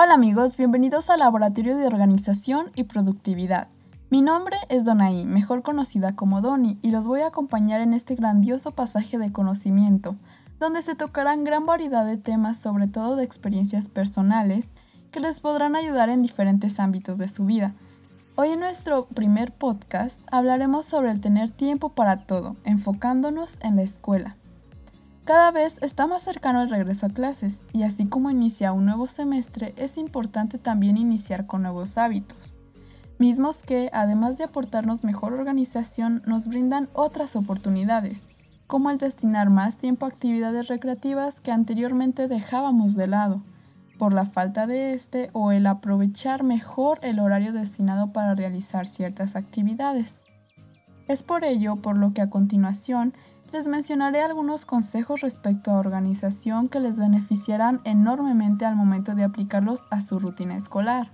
Hola amigos, bienvenidos al Laboratorio de Organización y Productividad. Mi nombre es Donaí, mejor conocida como Doni, y los voy a acompañar en este grandioso pasaje de conocimiento, donde se tocarán gran variedad de temas, sobre todo de experiencias personales, que les podrán ayudar en diferentes ámbitos de su vida. Hoy en nuestro primer podcast hablaremos sobre el tener tiempo para todo, enfocándonos en la escuela. Cada vez está más cercano el regreso a clases y así como inicia un nuevo semestre es importante también iniciar con nuevos hábitos, mismos que, además de aportarnos mejor organización, nos brindan otras oportunidades, como el destinar más tiempo a actividades recreativas que anteriormente dejábamos de lado, por la falta de este o el aprovechar mejor el horario destinado para realizar ciertas actividades. Es por ello por lo que a continuación les mencionaré algunos consejos respecto a organización que les beneficiarán enormemente al momento de aplicarlos a su rutina escolar.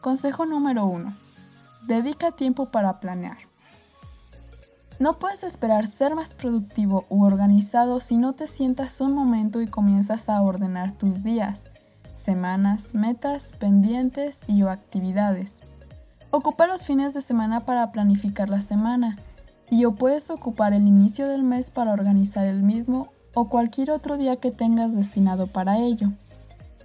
Consejo número 1. Dedica tiempo para planear. No puedes esperar ser más productivo u organizado si no te sientas un momento y comienzas a ordenar tus días, semanas, metas, pendientes y o actividades. Ocupa los fines de semana para planificar la semana y o puedes ocupar el inicio del mes para organizar el mismo o cualquier otro día que tengas destinado para ello.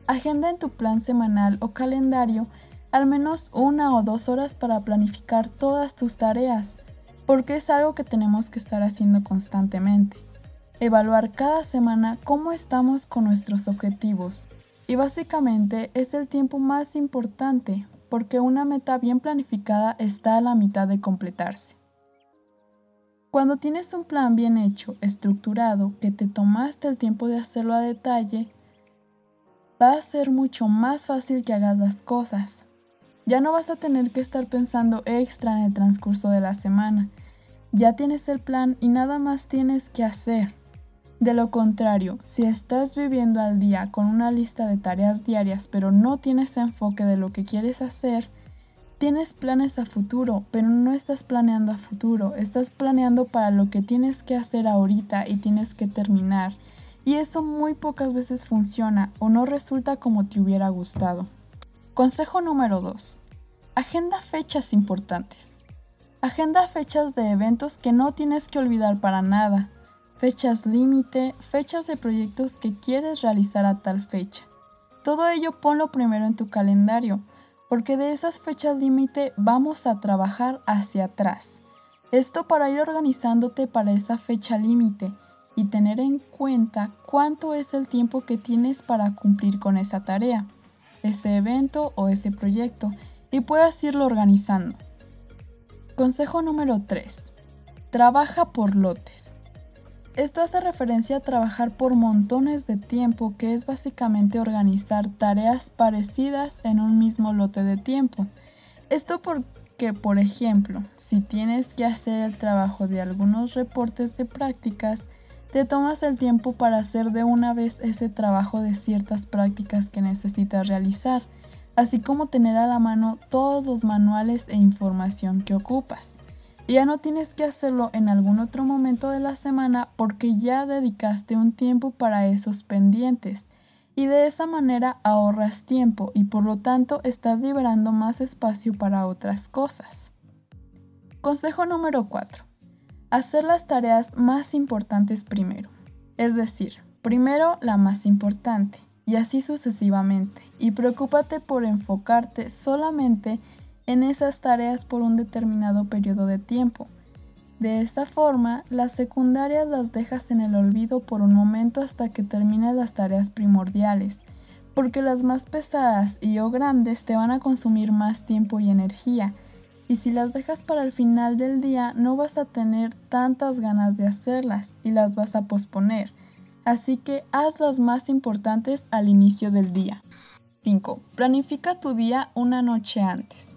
Agenda en tu plan semanal o calendario al menos una o dos horas para planificar todas tus tareas, porque es algo que tenemos que estar haciendo constantemente. Evaluar cada semana cómo estamos con nuestros objetivos. Y básicamente es el tiempo más importante, porque una meta bien planificada está a la mitad de completarse. Cuando tienes un plan bien hecho, estructurado, que te tomaste el tiempo de hacerlo a detalle, va a ser mucho más fácil que hagas las cosas. Ya no vas a tener que estar pensando extra en el transcurso de la semana. Ya tienes el plan y nada más tienes que hacer. De lo contrario, si estás viviendo al día con una lista de tareas diarias pero no tienes enfoque de lo que quieres hacer, Tienes planes a futuro, pero no estás planeando a futuro, estás planeando para lo que tienes que hacer ahorita y tienes que terminar. Y eso muy pocas veces funciona o no resulta como te hubiera gustado. Consejo número 2. Agenda fechas importantes. Agenda fechas de eventos que no tienes que olvidar para nada. Fechas límite, fechas de proyectos que quieres realizar a tal fecha. Todo ello ponlo primero en tu calendario porque de esas fechas límite vamos a trabajar hacia atrás. Esto para ir organizándote para esa fecha límite y tener en cuenta cuánto es el tiempo que tienes para cumplir con esa tarea, ese evento o ese proyecto y puedas irlo organizando. Consejo número 3. Trabaja por lotes. Esto hace referencia a trabajar por montones de tiempo, que es básicamente organizar tareas parecidas en un mismo lote de tiempo. Esto porque, por ejemplo, si tienes que hacer el trabajo de algunos reportes de prácticas, te tomas el tiempo para hacer de una vez ese trabajo de ciertas prácticas que necesitas realizar, así como tener a la mano todos los manuales e información que ocupas ya no tienes que hacerlo en algún otro momento de la semana porque ya dedicaste un tiempo para esos pendientes y de esa manera ahorras tiempo y por lo tanto estás liberando más espacio para otras cosas. Consejo número 4. Hacer las tareas más importantes primero. Es decir, primero la más importante y así sucesivamente. Y preocúpate por enfocarte solamente en esas tareas por un determinado periodo de tiempo. De esta forma, las secundarias las dejas en el olvido por un momento hasta que termines las tareas primordiales, porque las más pesadas y o grandes te van a consumir más tiempo y energía, y si las dejas para el final del día no vas a tener tantas ganas de hacerlas y las vas a posponer, así que haz las más importantes al inicio del día. 5. Planifica tu día una noche antes.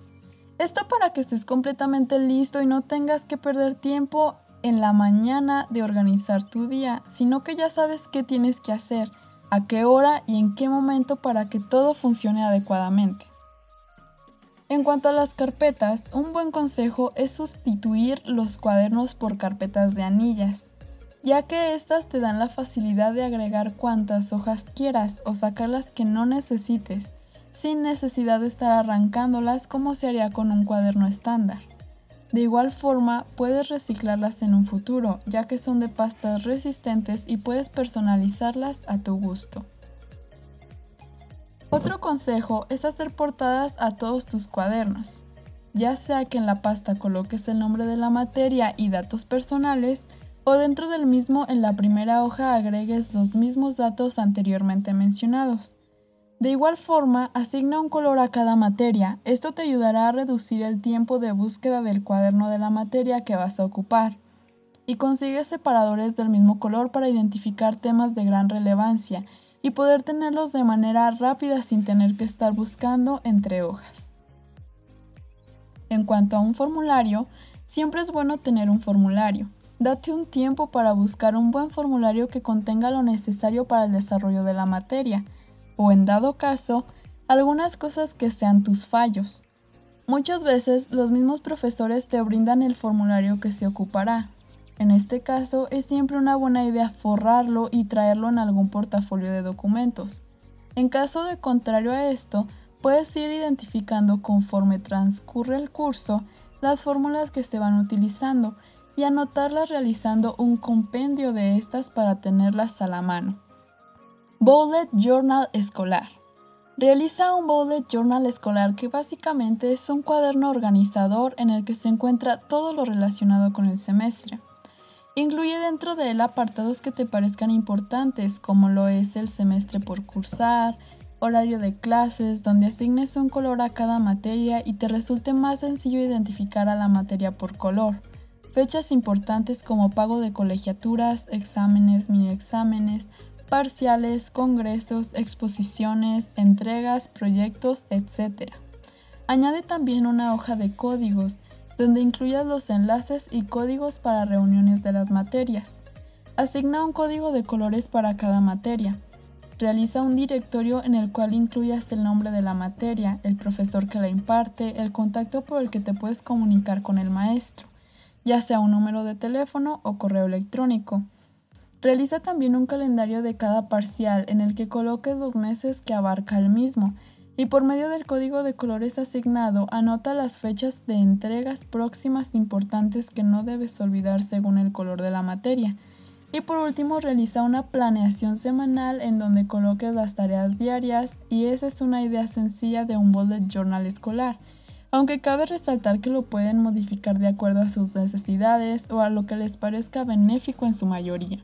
Esto para que estés completamente listo y no tengas que perder tiempo en la mañana de organizar tu día, sino que ya sabes qué tienes que hacer, a qué hora y en qué momento para que todo funcione adecuadamente. En cuanto a las carpetas, un buen consejo es sustituir los cuadernos por carpetas de anillas. ya que éstas te dan la facilidad de agregar cuantas hojas quieras o sacar las que no necesites, sin necesidad de estar arrancándolas como se haría con un cuaderno estándar. De igual forma, puedes reciclarlas en un futuro, ya que son de pastas resistentes y puedes personalizarlas a tu gusto. Otro consejo es hacer portadas a todos tus cuadernos, ya sea que en la pasta coloques el nombre de la materia y datos personales, o dentro del mismo en la primera hoja agregues los mismos datos anteriormente mencionados. De igual forma, asigna un color a cada materia. Esto te ayudará a reducir el tiempo de búsqueda del cuaderno de la materia que vas a ocupar. Y consigue separadores del mismo color para identificar temas de gran relevancia y poder tenerlos de manera rápida sin tener que estar buscando entre hojas. En cuanto a un formulario, siempre es bueno tener un formulario. Date un tiempo para buscar un buen formulario que contenga lo necesario para el desarrollo de la materia o en dado caso, algunas cosas que sean tus fallos. Muchas veces los mismos profesores te brindan el formulario que se ocupará. En este caso es siempre una buena idea forrarlo y traerlo en algún portafolio de documentos. En caso de contrario a esto, puedes ir identificando conforme transcurre el curso las fórmulas que se van utilizando y anotarlas realizando un compendio de estas para tenerlas a la mano. Bullet Journal Escolar. Realiza un Bullet Journal escolar que básicamente es un cuaderno organizador en el que se encuentra todo lo relacionado con el semestre. Incluye dentro de él apartados que te parezcan importantes, como lo es el semestre por cursar, horario de clases, donde asignes un color a cada materia y te resulte más sencillo identificar a la materia por color. Fechas importantes como pago de colegiaturas, exámenes, mini exámenes, parciales, congresos, exposiciones, entregas, proyectos, etc. Añade también una hoja de códigos, donde incluyas los enlaces y códigos para reuniones de las materias. Asigna un código de colores para cada materia. Realiza un directorio en el cual incluyas el nombre de la materia, el profesor que la imparte, el contacto por el que te puedes comunicar con el maestro, ya sea un número de teléfono o correo electrónico Realiza también un calendario de cada parcial en el que coloques los meses que abarca el mismo y por medio del código de colores asignado anota las fechas de entregas próximas importantes que no debes olvidar según el color de la materia. Y por último realiza una planeación semanal en donde coloques las tareas diarias y esa es una idea sencilla de un bullet journal escolar, aunque cabe resaltar que lo pueden modificar de acuerdo a sus necesidades o a lo que les parezca benéfico en su mayoría.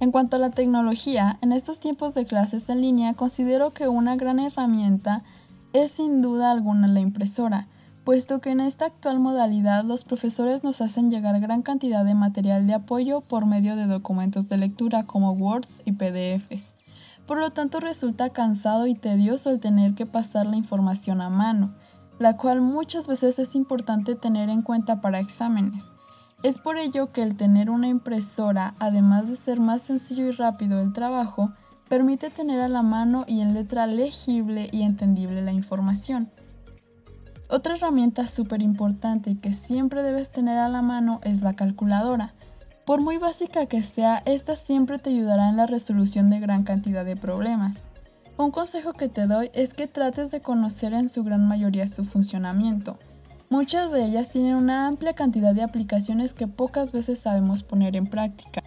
En cuanto a la tecnología, en estos tiempos de clases en línea considero que una gran herramienta es sin duda alguna la impresora, puesto que en esta actual modalidad los profesores nos hacen llegar gran cantidad de material de apoyo por medio de documentos de lectura como Words y PDFs. Por lo tanto resulta cansado y tedioso el tener que pasar la información a mano, la cual muchas veces es importante tener en cuenta para exámenes. Es por ello que el tener una impresora, además de ser más sencillo y rápido el trabajo, permite tener a la mano y en letra legible y entendible la información. Otra herramienta súper importante que siempre debes tener a la mano es la calculadora. Por muy básica que sea, esta siempre te ayudará en la resolución de gran cantidad de problemas. Un consejo que te doy es que trates de conocer en su gran mayoría su funcionamiento, Muchas de ellas tienen una amplia cantidad de aplicaciones que pocas veces sabemos poner en práctica.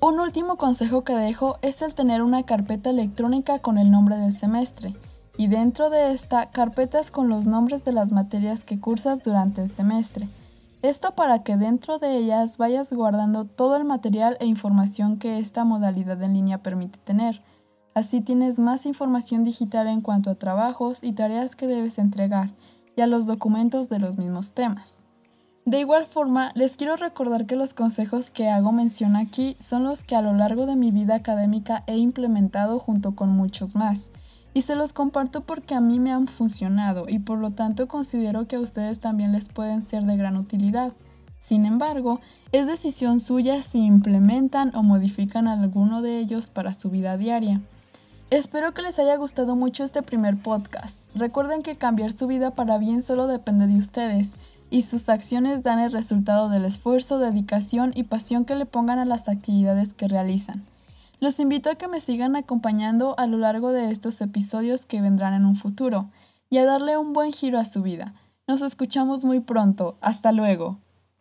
Un último consejo que dejo es el tener una carpeta electrónica con el nombre del semestre y dentro de esta carpetas con los nombres de las materias que cursas durante el semestre. Esto para que dentro de ellas vayas guardando todo el material e información que esta modalidad en línea permite tener. Así tienes más información digital en cuanto a trabajos y tareas que debes entregar y a los documentos de los mismos temas. De igual forma, les quiero recordar que los consejos que hago mención aquí son los que a lo largo de mi vida académica he implementado junto con muchos más, y se los comparto porque a mí me han funcionado y por lo tanto considero que a ustedes también les pueden ser de gran utilidad. Sin embargo, es decisión suya si implementan o modifican alguno de ellos para su vida diaria. Espero que les haya gustado mucho este primer podcast. Recuerden que cambiar su vida para bien solo depende de ustedes. y sus acciones dan el resultado del esfuerzo, dedicación y pasión que le pongan a las actividades que realizan. Los invito a que me sigan acompañando a lo largo de estos episodios que vendrán en un futuro y a darle un buen giro a su vida. Nos escuchamos muy pronto. Hasta luego.